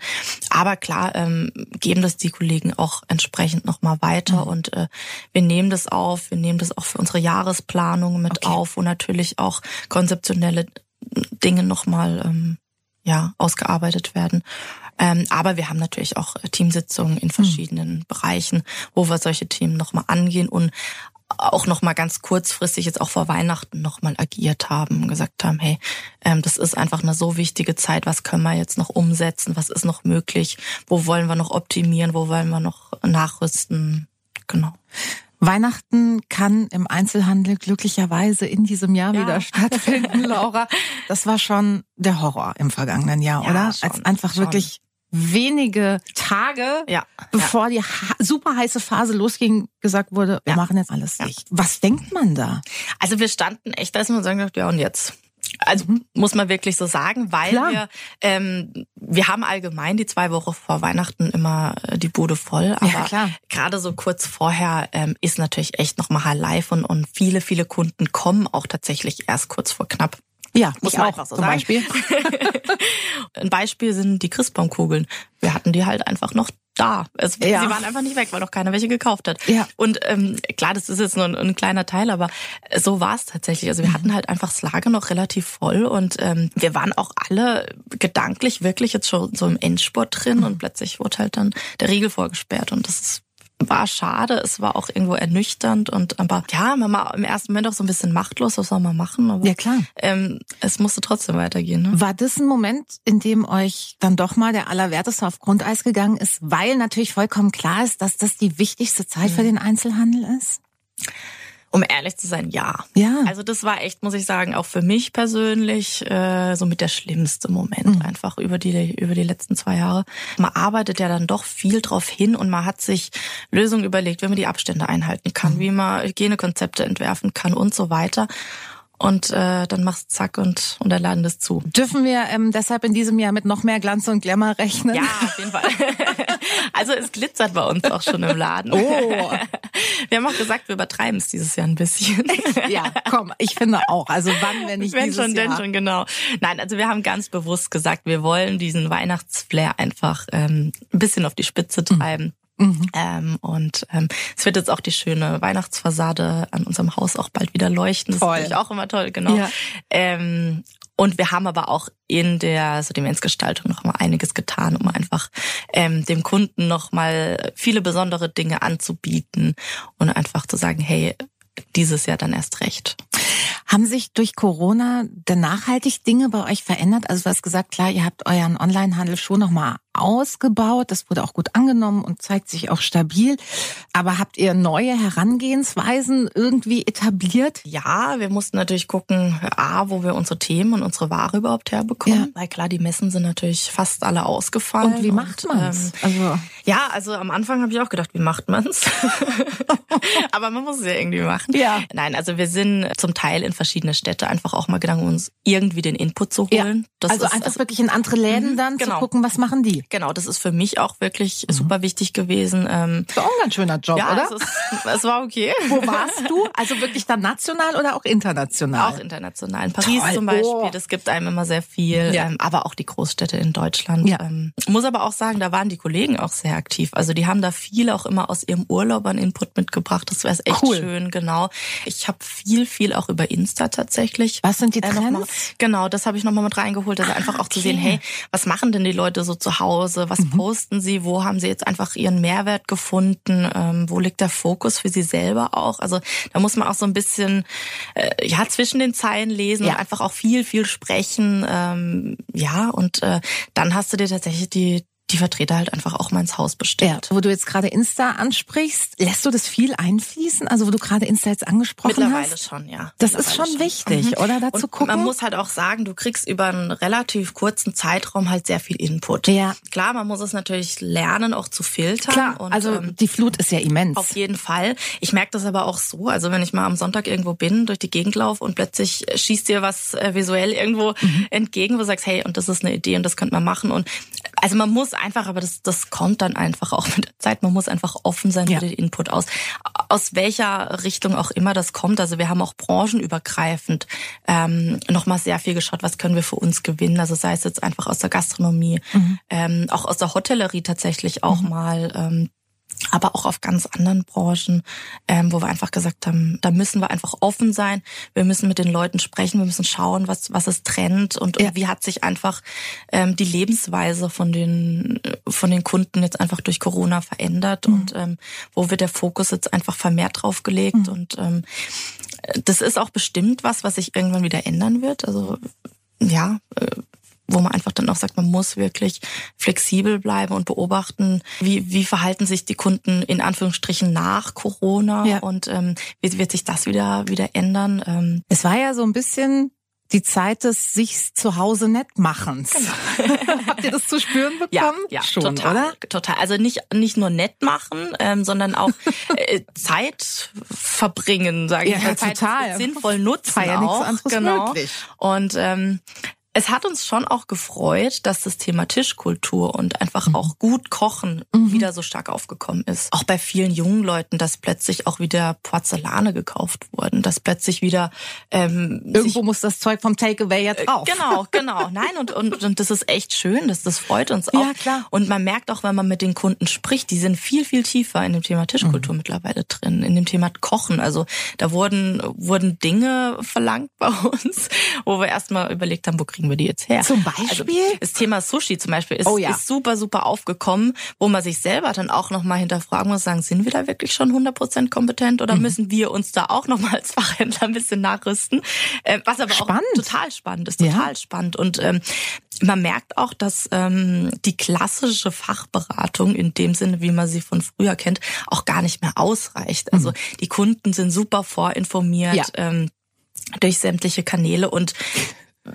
Speaker 3: Aber klar ähm, geben das die Kollegen auch entsprechend nochmal weiter mhm. und äh, wir nehmen das auf, wir nehmen das auch für unsere Jahresplanung mit okay. auf, wo natürlich auch konzeptionelle Dinge nochmal ähm, ja ausgearbeitet werden. Ähm, aber wir haben natürlich auch Teamsitzungen in hm. verschiedenen mhm. Bereichen, wo wir solche Themen nochmal angehen und auch noch mal ganz kurzfristig jetzt auch vor Weihnachten noch mal agiert haben und gesagt haben, hey, ähm, das ist einfach eine so wichtige Zeit, was können wir jetzt noch umsetzen, was ist noch möglich, wo wollen wir noch optimieren, wo wollen wir noch nachrüsten, genau.
Speaker 2: Weihnachten kann im Einzelhandel glücklicherweise in diesem Jahr ja. wieder <laughs> stattfinden, Laura. Das war schon der Horror im vergangenen Jahr, ja, oder? Schon, Als einfach schon. wirklich wenige Tage, ja, bevor ja. die super heiße Phase losging, gesagt wurde, wir ja. machen jetzt alles dicht. Was denkt man da?
Speaker 3: Also wir standen echt da und sagen, ja und jetzt? Also mhm. muss man wirklich so sagen, weil Klar. wir ähm, wir haben allgemein die zwei Wochen vor Weihnachten immer äh, die Bude voll, aber ja, gerade so kurz vorher ähm, ist natürlich echt noch mal live und, und viele viele Kunden kommen auch tatsächlich erst kurz vor knapp.
Speaker 2: Ja, muss ich man auch, einfach so zum sagen. Beispiel. <laughs>
Speaker 3: Ein Beispiel sind die Christbaumkugeln. Wir hatten die halt einfach noch da. Es, ja. Sie waren einfach nicht weg, weil noch keiner welche gekauft hat. Ja. Und ähm, klar, das ist jetzt nur ein, ein kleiner Teil, aber so war es tatsächlich. Also wir mhm. hatten halt einfach das Lager noch relativ voll und ähm, wir waren auch alle gedanklich wirklich jetzt schon so im Endsport drin mhm. und plötzlich wurde halt dann der Riegel vorgesperrt und das ist war schade, es war auch irgendwo ernüchternd und aber ja, man war im ersten Moment auch so ein bisschen machtlos, was soll man machen? Aber,
Speaker 2: ja klar.
Speaker 3: Ähm, es musste trotzdem weitergehen. Ne?
Speaker 2: War das ein Moment, in dem euch dann doch mal der Allerwerteste auf Grundeis gegangen ist, weil natürlich vollkommen klar ist, dass das die wichtigste Zeit mhm. für den Einzelhandel ist?
Speaker 3: Um ehrlich zu sein, ja.
Speaker 2: Ja.
Speaker 3: Also das war echt, muss ich sagen, auch für mich persönlich äh, so mit der schlimmste Moment mhm. einfach über die über die letzten zwei Jahre. Man arbeitet ja dann doch viel drauf hin und man hat sich Lösungen überlegt, wie man die Abstände einhalten kann, mhm. wie man Hygienekonzepte entwerfen kann und so weiter und äh, dann machst zack und, und der Laden ist zu.
Speaker 2: Dürfen wir ähm, deshalb in diesem Jahr mit noch mehr Glanz und Glamour rechnen?
Speaker 3: Ja, auf jeden Fall. <laughs> also es glitzert bei uns auch schon im Laden. Oh. <laughs> Wir haben auch gesagt, wir übertreiben es dieses Jahr ein bisschen. <laughs>
Speaker 2: ja, komm, ich finde auch. Also wann, wenn nicht wenn dieses
Speaker 3: schon,
Speaker 2: Jahr?
Speaker 3: Denn schon, genau. Nein, also wir haben ganz bewusst gesagt, wir wollen diesen Weihnachtsflair einfach ähm, ein bisschen auf die Spitze treiben. Mhm. Mhm. Ähm, und ähm, es wird jetzt auch die schöne Weihnachtsfassade an unserem Haus auch bald wieder leuchten. Das finde ich auch immer toll, genau. Ja. Ähm, und wir haben aber auch in der Sortimentsgestaltung noch mal einiges getan, um einfach ähm, dem Kunden noch mal viele besondere Dinge anzubieten und einfach zu sagen, hey, dieses Jahr dann erst recht.
Speaker 2: Haben sich durch Corona denn nachhaltig Dinge bei euch verändert? Also du hast gesagt, klar, ihr habt euren Onlinehandel schon nochmal ausgebaut. Das wurde auch gut angenommen und zeigt sich auch stabil. Aber habt ihr neue Herangehensweisen irgendwie etabliert?
Speaker 3: Ja, wir mussten natürlich gucken, A, wo wir unsere Themen und unsere Ware überhaupt herbekommen. Ja. Weil klar, die Messen sind natürlich fast alle ausgefallen.
Speaker 2: Und wie macht man's?
Speaker 3: Ähm, also ja, also am Anfang habe ich auch gedacht, wie macht man's? <laughs> Aber man muss es ja irgendwie machen. Ja. Nein, also wir sind zum Teil in verschiedene Städte einfach auch mal gegangen, uns irgendwie den Input zu holen.
Speaker 2: Ja. Also einfach also, wirklich in andere Läden mhm, dann genau. zu gucken, was machen die?
Speaker 3: Genau, das ist für mich auch wirklich mhm. super wichtig gewesen.
Speaker 2: Ähm, das war auch ein ganz schöner Job,
Speaker 3: ja,
Speaker 2: oder?
Speaker 3: Es, ist, es war okay.
Speaker 2: Wo warst du? Also wirklich dann national oder auch international?
Speaker 3: Auch international. In Paris Toll. zum Beispiel, oh. das gibt einem immer sehr viel. Ja. Ähm, aber auch die Großstädte in Deutschland. Ja. Ähm, muss aber auch sagen, da waren die Kollegen auch sehr aktiv. Also die haben da viel auch immer aus ihrem Urlaub an Input mitgebracht. Das wäre echt cool. schön, genau. Ich habe viel, viel auch über Insta tatsächlich.
Speaker 2: Was sind die Trends? Äh,
Speaker 3: genau, das habe ich nochmal mit reingeholt. Also ah, einfach auch okay. zu sehen, hey, was machen denn die Leute so zu Hause? Was mhm. posten sie? Wo haben sie jetzt einfach ihren Mehrwert gefunden? Ähm, wo liegt der Fokus für sie selber auch? Also da muss man auch so ein bisschen äh, ja zwischen den Zeilen lesen ja. und einfach auch viel, viel sprechen. Ähm, ja, und äh, dann hast du dir tatsächlich die die Vertreter halt einfach auch mal ins Haus bestellt.
Speaker 2: Ja, wo du jetzt gerade Insta ansprichst, lässt du das viel einfließen? Also wo du gerade Insta jetzt angesprochen
Speaker 3: Mittlerweile
Speaker 2: hast?
Speaker 3: schon, ja.
Speaker 2: Das ist schon, schon. wichtig, mhm. oder? Dazu
Speaker 3: und
Speaker 2: gucken.
Speaker 3: Man muss halt auch sagen, du kriegst über einen relativ kurzen Zeitraum halt sehr viel Input.
Speaker 2: Ja.
Speaker 3: Klar, man muss es natürlich lernen, auch zu filtern.
Speaker 2: Klar,
Speaker 3: und,
Speaker 2: also ähm, die Flut ist ja immens.
Speaker 3: Auf jeden Fall. Ich merke das aber auch so, also wenn ich mal am Sonntag irgendwo bin, durch die Gegend laufe und plötzlich schießt dir was äh, visuell irgendwo mhm. entgegen, wo du sagst, hey, und das ist eine Idee und das könnte man machen. Und also man muss einfach, aber das, das kommt dann einfach auch mit der Zeit. Man muss einfach offen sein ja. für den Input aus, aus welcher Richtung auch immer das kommt. Also wir haben auch branchenübergreifend ähm, nochmal sehr viel geschaut, was können wir für uns gewinnen. Also sei es jetzt einfach aus der Gastronomie, mhm. ähm, auch aus der Hotellerie tatsächlich auch mhm. mal ähm, aber auch auf ganz anderen Branchen, ähm, wo wir einfach gesagt haben, da müssen wir einfach offen sein. Wir müssen mit den Leuten sprechen, wir müssen schauen, was was es trennt und, ja. und wie hat sich einfach ähm, die Lebensweise von den von den Kunden jetzt einfach durch Corona verändert mhm. und ähm, wo wird der Fokus jetzt einfach vermehrt drauf gelegt mhm. und ähm, das ist auch bestimmt was, was sich irgendwann wieder ändern wird. Also ja, äh, wo man einfach dann auch sagt, man muss wirklich flexibel bleiben und beobachten, wie, wie verhalten sich die Kunden in Anführungsstrichen nach Corona ja. und ähm, wie wird sich das wieder, wieder ändern. Ähm.
Speaker 2: Es war ja so ein bisschen die Zeit des sich zu Hause nett machens. Genau. <laughs> Habt ihr das zu spüren bekommen?
Speaker 3: Ja, ja schon, total, oder? Total. Also nicht nicht nur nett machen, ähm, sondern auch <laughs> äh, Zeit verbringen, sage ich
Speaker 2: ja, mal. Zeit
Speaker 3: total. sinnvoll nutzen
Speaker 2: War ja
Speaker 3: auch.
Speaker 2: Nichts anderes
Speaker 3: genau.
Speaker 2: Möglich.
Speaker 3: Und ähm, es hat uns schon auch gefreut, dass das Thema Tischkultur und einfach mhm. auch gut kochen mhm. wieder so stark aufgekommen ist. Auch bei vielen jungen Leuten, dass plötzlich auch wieder Porzellane gekauft wurden, dass plötzlich wieder
Speaker 2: ähm, irgendwo muss das Zeug vom Takeaway ja
Speaker 3: äh,
Speaker 2: drauf.
Speaker 3: Genau, <laughs> genau. Nein und, und und das ist echt schön, das das freut uns auch.
Speaker 2: Ja klar.
Speaker 3: Und man merkt auch, wenn man mit den Kunden spricht, die sind viel viel tiefer in dem Thema Tischkultur mhm. mittlerweile drin, in dem Thema Kochen. Also da wurden wurden Dinge verlangt bei <laughs> uns, wo wir erstmal überlegt haben, wo kriegen kriegen wir die jetzt her?
Speaker 2: Zum Beispiel? Also
Speaker 3: das Thema Sushi zum Beispiel ist,
Speaker 2: oh ja.
Speaker 3: ist super, super aufgekommen, wo man sich selber dann auch nochmal hinterfragen muss, sagen, sind wir da wirklich schon 100% kompetent oder mhm. müssen wir uns da auch nochmal als Fachhändler ein bisschen nachrüsten? Äh, was aber
Speaker 2: spannend.
Speaker 3: auch total spannend ist, total ja. spannend. Und ähm, man merkt auch, dass ähm, die klassische Fachberatung in dem Sinne, wie man sie von früher kennt, auch gar nicht mehr ausreicht. Also mhm. die Kunden sind super vorinformiert. Ja. Ähm, durch sämtliche Kanäle und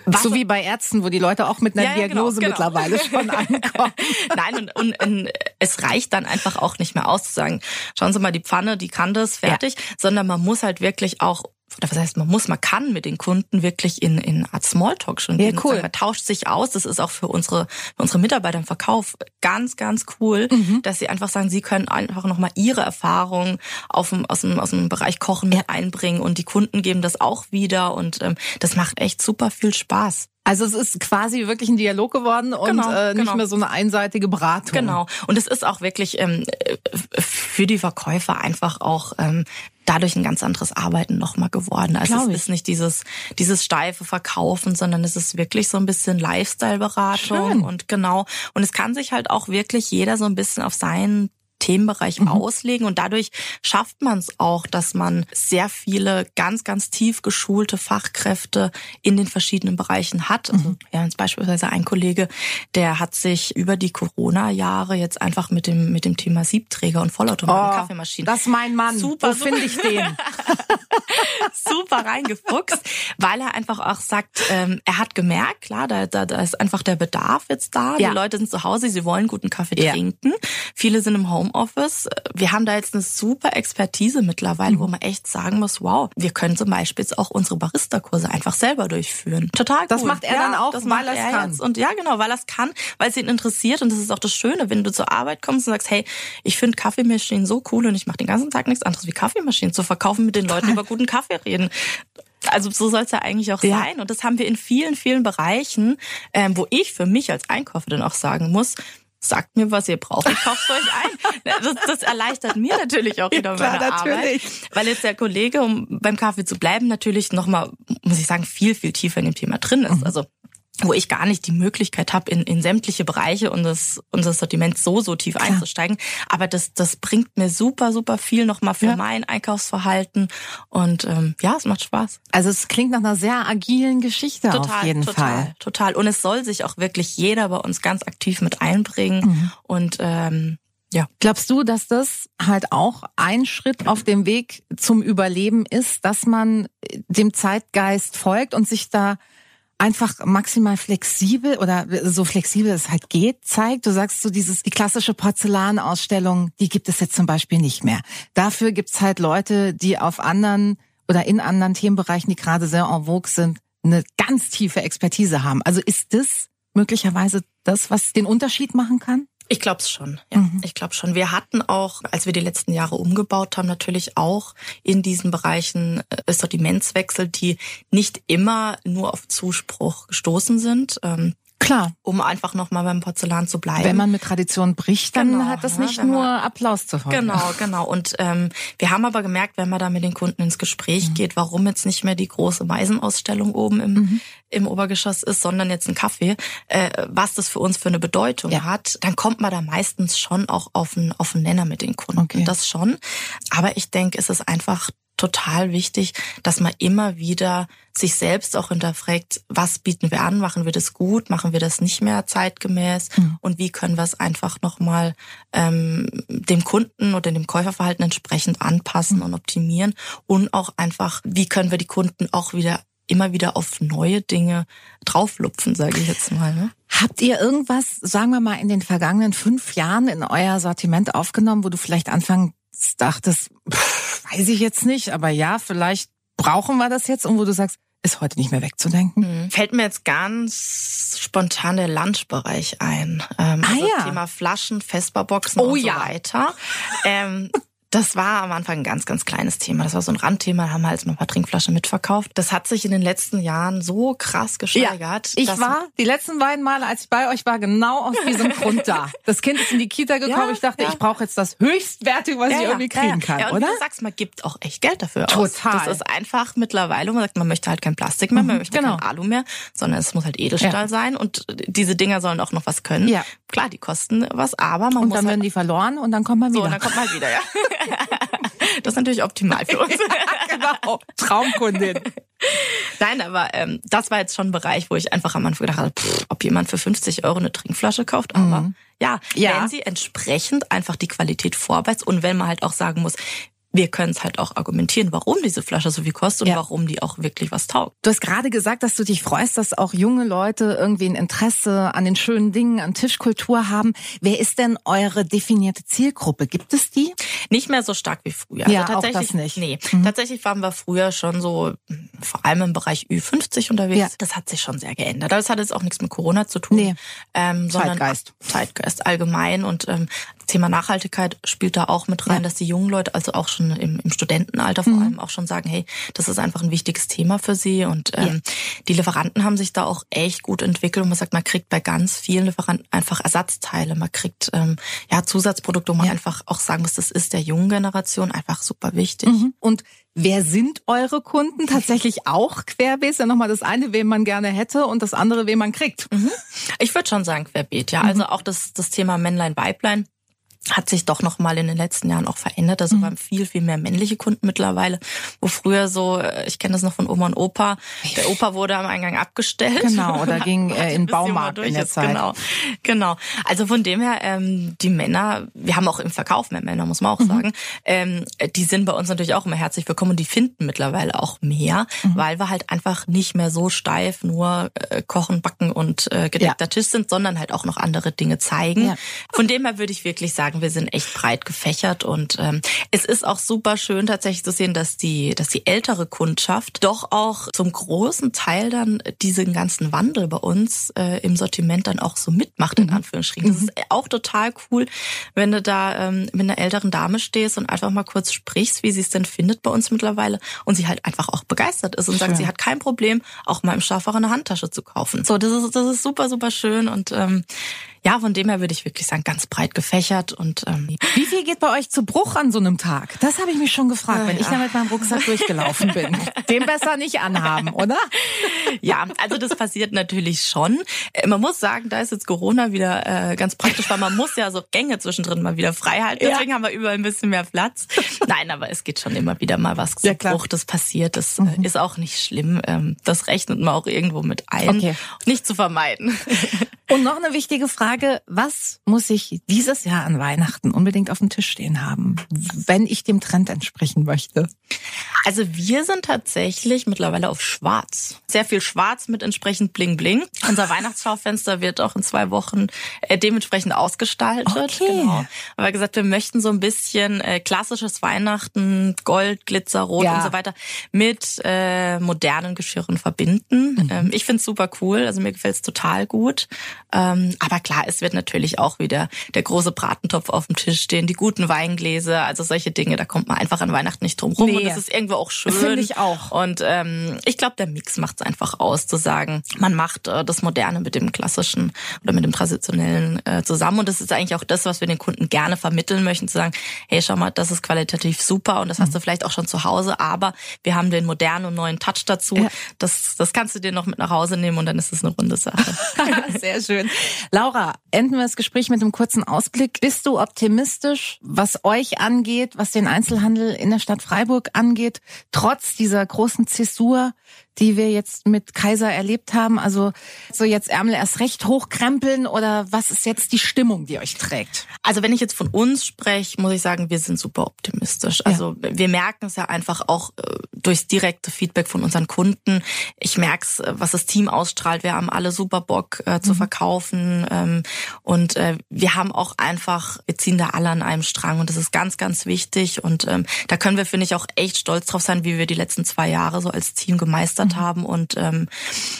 Speaker 2: was so wie bei Ärzten, wo die Leute auch mit einer
Speaker 3: ja, ja, genau,
Speaker 2: Diagnose
Speaker 3: genau,
Speaker 2: mittlerweile schon <laughs> ankommen.
Speaker 3: Nein, und, und, und, es reicht dann einfach auch nicht mehr aus zu sagen, schauen Sie mal, die Pfanne, die kann das, fertig, ja. sondern man muss halt wirklich auch oder was heißt man muss, man kann mit den Kunden wirklich in, in Art Smalltalk schon
Speaker 2: gehen. Ja, cool.
Speaker 3: Man tauscht sich aus. Das ist auch für unsere, für unsere Mitarbeiter im Verkauf ganz, ganz cool, mhm. dass sie einfach sagen, sie können einfach nochmal ihre Erfahrungen aus, dem, aus dem Bereich Kochen ja. einbringen und die Kunden geben das auch wieder und ähm, das macht echt super viel Spaß.
Speaker 2: Also es ist quasi wirklich ein Dialog geworden und genau, äh, nicht genau. mehr so eine einseitige Beratung.
Speaker 3: Genau. Und es ist auch wirklich ähm, für die Verkäufer einfach auch ähm, dadurch ein ganz anderes Arbeiten nochmal geworden. Also Glaub es ich. ist nicht dieses, dieses steife Verkaufen, sondern es ist wirklich so ein bisschen Lifestyle-Beratung und genau. Und es kann sich halt auch wirklich jeder so ein bisschen auf seinen Themenbereich mhm. auslegen und dadurch schafft man es auch, dass man sehr viele ganz, ganz tief geschulte Fachkräfte in den verschiedenen Bereichen hat. Also, mhm. ja, jetzt beispielsweise ein Kollege, der hat sich über die Corona-Jahre jetzt einfach mit dem, mit dem Thema Siebträger und Vollautomaten
Speaker 2: oh,
Speaker 3: Kaffeemaschinen.
Speaker 2: Das ist mein Mann.
Speaker 3: Super,
Speaker 2: Wo finde ich den? <laughs>
Speaker 3: super reingefuchst, weil er einfach auch sagt, ähm, er hat gemerkt, klar, da, da, da ist einfach der Bedarf jetzt da. Ja. Die Leute sind zu Hause, sie wollen guten Kaffee ja. trinken. Viele sind im Home Homeoffice. Wir haben da jetzt eine super Expertise mittlerweile, mhm. wo man echt sagen muss, wow, wir können zum Beispiel jetzt auch unsere Barista-Kurse einfach selber durchführen. Total cool.
Speaker 2: Das macht er ja, dann auch, weil er es kann.
Speaker 3: Jetzt. Und ja, genau, weil er es kann, weil es ihn interessiert. Und das ist auch das Schöne, wenn du zur Arbeit kommst und sagst, hey, ich finde Kaffeemaschinen so cool und ich mache den ganzen Tag nichts anderes wie Kaffeemaschinen zu verkaufen, mit den Leuten über guten Kaffee reden also so soll es ja eigentlich auch ja. sein. Und das haben wir in vielen, vielen Bereichen, ähm, wo ich für mich als Einkäufer dann auch sagen muss, sagt mir, was ihr braucht, ich kauf's euch ein. <laughs> Das, das erleichtert mir natürlich auch wieder ja, meine natürlich. Arbeit. Weil jetzt der Kollege, um beim Kaffee zu bleiben, natürlich nochmal, muss ich sagen, viel, viel tiefer in dem Thema drin ist. Mhm. Also wo ich gar nicht die Möglichkeit habe, in, in sämtliche Bereiche unseres, unseres Sortiments so, so tief Klar. einzusteigen. Aber das, das bringt mir super, super viel nochmal für ja. mein Einkaufsverhalten. Und ähm, ja, es macht Spaß.
Speaker 2: Also es klingt nach einer sehr agilen Geschichte
Speaker 3: total,
Speaker 2: auf jeden
Speaker 3: total,
Speaker 2: Fall.
Speaker 3: Total. Und es soll sich auch wirklich jeder bei uns ganz aktiv mit einbringen. Mhm. Und ähm, ja.
Speaker 2: Glaubst du, dass das halt auch ein Schritt auf dem Weg zum Überleben ist, dass man dem Zeitgeist folgt und sich da einfach maximal flexibel oder so flexibel es halt geht, zeigt. Du sagst so dieses, die klassische Porzellanausstellung, die gibt es jetzt zum Beispiel nicht mehr. Dafür gibt's halt Leute, die auf anderen oder in anderen Themenbereichen, die gerade sehr en vogue sind, eine ganz tiefe Expertise haben. Also ist das möglicherweise das, was den Unterschied machen kann?
Speaker 3: Ich glaube es schon. Ja, mhm. ich glaube schon. Wir hatten auch, als wir die letzten Jahre umgebaut haben, natürlich auch in diesen Bereichen äh, Sortimentswechsel, die nicht immer nur auf Zuspruch gestoßen sind. Ähm,
Speaker 2: Klar.
Speaker 3: Um einfach nochmal beim Porzellan zu bleiben.
Speaker 2: Wenn man mit Tradition bricht, dann genau, hat das nicht ja, nur Applaus zu folgen.
Speaker 3: Genau, genau. Und ähm, wir haben aber gemerkt, wenn man da mit den Kunden ins Gespräch mhm. geht, warum jetzt nicht mehr die große Meisenausstellung oben im, mhm. im Obergeschoss ist, sondern jetzt ein Kaffee, äh, was das für uns für eine Bedeutung ja. hat, dann kommt man da meistens schon auch auf einen, auf einen Nenner mit den Kunden. Okay. Das schon. Aber ich denke, es ist einfach total wichtig, dass man immer wieder sich selbst auch hinterfragt, was bieten wir an, machen wir das gut, machen wir das nicht mehr zeitgemäß mhm. und wie können wir es einfach nochmal ähm, dem Kunden oder dem Käuferverhalten entsprechend anpassen mhm. und optimieren und auch einfach, wie können wir die Kunden auch wieder immer wieder auf neue Dinge drauflupfen, sage ich jetzt mal. Ne?
Speaker 2: Habt ihr irgendwas, sagen wir mal, in den vergangenen fünf Jahren in euer Sortiment aufgenommen, wo du vielleicht anfangs dachtest, pff, weiß ich jetzt nicht, aber ja, vielleicht brauchen wir das jetzt und wo du sagst, ist heute nicht mehr wegzudenken.
Speaker 3: Mhm. Fällt mir jetzt ganz spontan der Lunchbereich ein. Ähm, ah, also ja. Thema Flaschen, Festbarboxen oh, und so ja. weiter. Ähm, das war am Anfang ein ganz, ganz kleines Thema. Das war so ein Randthema, da haben wir halt mal ein paar Trinkflaschen mitverkauft. Das hat sich in den letzten Jahren so krass gesteigert.
Speaker 2: Ja, ich war die letzten beiden Male, als ich bei euch war, genau aus diesem <laughs> Grund da. Das Kind ist in die Kita gekommen. Ja, ich dachte, ja. ich brauche jetzt das Höchstwertige, was ich irgendwie kriegen kann,
Speaker 3: ja,
Speaker 2: und oder?
Speaker 3: Du sagst, man gibt auch echt Geld dafür
Speaker 2: Total.
Speaker 3: aus. Das ist einfach mittlerweile, man sagt, man möchte halt kein Plastik mehr, man mhm, möchte genau. kein Alu mehr, sondern es muss halt Edelstahl sein und diese Dinger sollen auch noch was können. Ja. Klar, die kosten was, aber man
Speaker 2: und
Speaker 3: muss
Speaker 2: dann
Speaker 3: halt
Speaker 2: werden die verloren und dann kommt man wieder.
Speaker 3: So, und dann kommt man wieder, ja. <laughs> Das ist natürlich optimal für uns. <laughs>
Speaker 2: genau, Traumkundin.
Speaker 3: Nein, aber ähm, das war jetzt schon ein Bereich, wo ich einfach am Anfang gedacht habe, pff, ob jemand für 50 Euro eine Trinkflasche kauft. Aber mhm. ja, ja, wenn sie entsprechend einfach die Qualität vorweist und wenn man halt auch sagen muss, wir können es halt auch argumentieren, warum diese Flasche so viel kostet und ja. warum die auch wirklich was taugt.
Speaker 2: Du hast gerade gesagt, dass du dich freust, dass auch junge Leute irgendwie ein Interesse an den schönen Dingen, an Tischkultur haben. Wer ist denn eure definierte Zielgruppe? Gibt es die?
Speaker 3: Nicht mehr so stark wie früher.
Speaker 2: Ja, also tatsächlich, auch das nicht.
Speaker 3: Nee, mhm. tatsächlich waren wir früher schon so vor allem im Bereich Ü50 unterwegs. Ja. Das hat sich schon sehr geändert. Das hat jetzt auch nichts mit Corona zu tun. Nee.
Speaker 2: Ähm, sondern Zeitgeist.
Speaker 3: Zeitgeist allgemein und ähm, Thema Nachhaltigkeit spielt da auch mit rein, ja. dass die jungen Leute, also auch schon im, im Studentenalter vor mhm. allem, auch schon sagen, hey, das ist einfach ein wichtiges Thema für sie. Und ähm, ja. die Lieferanten haben sich da auch echt gut entwickelt. Und man sagt, man kriegt bei ganz vielen Lieferanten einfach Ersatzteile. Man kriegt ähm, ja Zusatzprodukte, wo man ja. einfach auch sagen muss, das ist der jungen Generation einfach super wichtig. Mhm.
Speaker 2: Und Wer sind eure Kunden? Tatsächlich auch querbeet? Ja nochmal das eine, wen man gerne hätte und das andere, wen man kriegt.
Speaker 3: Mhm. Ich würde schon sagen querbeet, ja. Mhm. Also auch das, das Thema Männlein, Weiblein hat sich doch noch mal in den letzten Jahren auch verändert. Also mhm. wir haben viel, viel mehr männliche Kunden mittlerweile, wo früher so, äh, ich kenne das noch von Oma und Opa, der Opa wurde am Eingang abgestellt.
Speaker 2: Genau, oder <laughs> ging äh, in Baumarkt in der Zeit.
Speaker 3: Genau, genau. Also von dem her, ähm, die Männer, wir haben auch im Verkauf mehr Männer, muss man auch mhm. sagen, ähm, die sind bei uns natürlich auch immer herzlich willkommen und die finden mittlerweile auch mehr, mhm. weil wir halt einfach nicht mehr so steif nur äh, kochen, backen und äh, gedeckter ja. Tisch sind, sondern halt auch noch andere Dinge zeigen. Ja. Von dem her würde ich wirklich sagen, sagen, wir sind echt breit gefächert und ähm, es ist auch super schön tatsächlich zu sehen, dass die, dass die ältere Kundschaft doch auch zum großen Teil dann diesen ganzen Wandel bei uns äh, im Sortiment dann auch so mitmacht, in mhm. Anführungsstrichen. Das mhm. ist auch total cool, wenn du da ähm, mit einer älteren Dame stehst und einfach mal kurz sprichst, wie sie es denn findet bei uns mittlerweile und sie halt einfach auch begeistert ist und schön. sagt, sie hat kein Problem, auch mal im Schaffer eine Handtasche zu kaufen. So, das ist, das ist super, super schön und ähm, Ja, von dem her würde ich wirklich sagen, ganz breit gefächert und ähm,
Speaker 2: wie viel geht bei euch zu Bruch an so einem Tag? Das habe ich mich schon gefragt, wenn ja. ich da mit meinem Rucksack durchgelaufen bin. Den besser nicht anhaben, oder?
Speaker 3: Ja, also das passiert natürlich schon. Äh, man muss sagen, da ist jetzt Corona wieder äh, ganz praktisch, weil man muss ja so Gänge zwischendrin mal wieder frei halten. Deswegen ja. haben wir überall ein bisschen mehr Platz. Nein, aber es geht schon immer wieder mal was zu ja, Bruch. Das passiert. Das äh, mhm. ist auch nicht schlimm. Ähm, das rechnet man auch irgendwo mit ein. Okay. Nicht zu vermeiden.
Speaker 2: Und noch eine wichtige Frage. Was muss ich dieses Jahr an Weihnachten unbedingt auf dem Tisch stehen haben, wenn ich dem Trend entsprechen möchte?
Speaker 3: Also wir sind tatsächlich mittlerweile auf Schwarz. Sehr viel Schwarz mit entsprechend Bling Bling. Unser Weihnachtsschaufenster wird auch in zwei Wochen äh, dementsprechend ausgestaltet. Okay. Genau. Aber gesagt, wir möchten so ein bisschen äh, klassisches Weihnachten, Gold, Glitzer, Rot ja. und so weiter mit äh, modernen Geschirren verbinden. Mhm. Ähm, ich finde es super cool. Also mir gefällt es total gut. Ähm, aber klar, es wird natürlich auch wieder der große Bratentopf auf dem Tisch stehen, die guten Weingläser, also solche Dinge, da kommt man einfach an Weihnachten nicht drum rum nee. und das ist irgendwo auch schön.
Speaker 2: Finde ich auch.
Speaker 3: Und ähm, ich glaube, der Mix macht es einfach aus, zu sagen, man macht äh, das Moderne mit dem Klassischen oder mit dem Traditionellen äh, zusammen und das ist eigentlich auch das, was wir den Kunden gerne vermitteln möchten, zu sagen, hey, schau mal, das ist qualitativ super und das mhm. hast du vielleicht auch schon zu Hause, aber wir haben den modernen und neuen Touch dazu. Ja. Das, das kannst du dir noch mit nach Hause nehmen und dann ist es eine runde Sache. <laughs> <laughs>
Speaker 2: Sehr schön schön. Laura, enden wir das Gespräch mit einem kurzen Ausblick. Bist du optimistisch, was euch angeht, was den Einzelhandel in der Stadt Freiburg angeht, trotz dieser großen Zäsur, die wir jetzt mit Kaiser erlebt haben? Also so jetzt Ärmel erst recht hochkrempeln oder was ist jetzt die Stimmung, die euch trägt?
Speaker 3: Also wenn ich jetzt von uns spreche, muss ich sagen, wir sind super optimistisch. Also ja. wir merken es ja einfach auch äh, durchs direkte Feedback von unseren Kunden. Ich merke es, äh, was das Team ausstrahlt. Wir haben alle super Bock äh, zu mhm. verkaufen ähm, und äh, wir haben auch einfach, wir ziehen da alle an einem Strang und das ist ganz, ganz wichtig und ähm, da können wir, finde ich, auch echt stolz drauf sein, wie wir die letzten zwei Jahre so als Team gemeistert mhm. haben und ähm,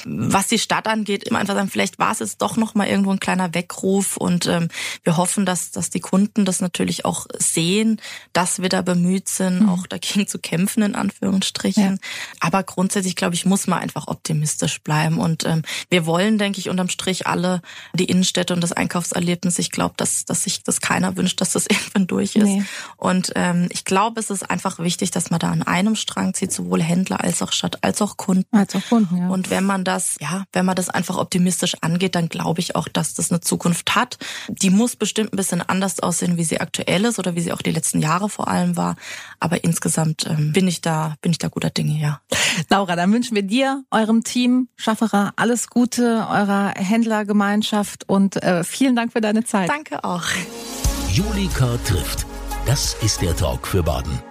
Speaker 3: was die Stadt angeht, immer einfach sagen, vielleicht war es jetzt doch noch mal irgendwo ein kleiner Weckruf und ähm, wir hoffen, dass, dass die Kunden das natürlich auch sehen, dass wir da bemüht sind, mhm. auch dagegen zu kämpfen, in Anführungsstrichen. Ja. Aber grundsätzlich, glaube ich, muss man einfach optimistisch bleiben und ähm, wir wollen, denke ich, unterm Strich alle die Innenstädte und das Einkaufserlebnis. Ich glaube, dass, dass sich das keiner wünscht, dass das <laughs> irgendwann durch ist. Nee. Und ähm, ich glaube, es ist einfach wichtig, dass man da an einem Strang zieht, sowohl Händler als auch Stadt, als auch Kunden.
Speaker 2: Als auch Kunden, ja.
Speaker 3: Und wenn man das, ja, wenn man das einfach optimistisch angeht, dann glaube ich auch, dass das eine Zukunft hat. Die muss bestimmt ein bisschen anders aussehen, wie sie aktuell ist oder wie sie auch die letzten Jahre vor allem war. Aber insgesamt ähm, bin ich da, bin ich da guter Dinge, ja.
Speaker 2: Laura, dann wünschen wir dir, eurem Team, Schafferer, alles Gute, eurer Händlergemeinschaft und äh, vielen Dank für deine Zeit.
Speaker 3: Danke auch.
Speaker 1: Julika trifft. Das ist der Talk für Baden.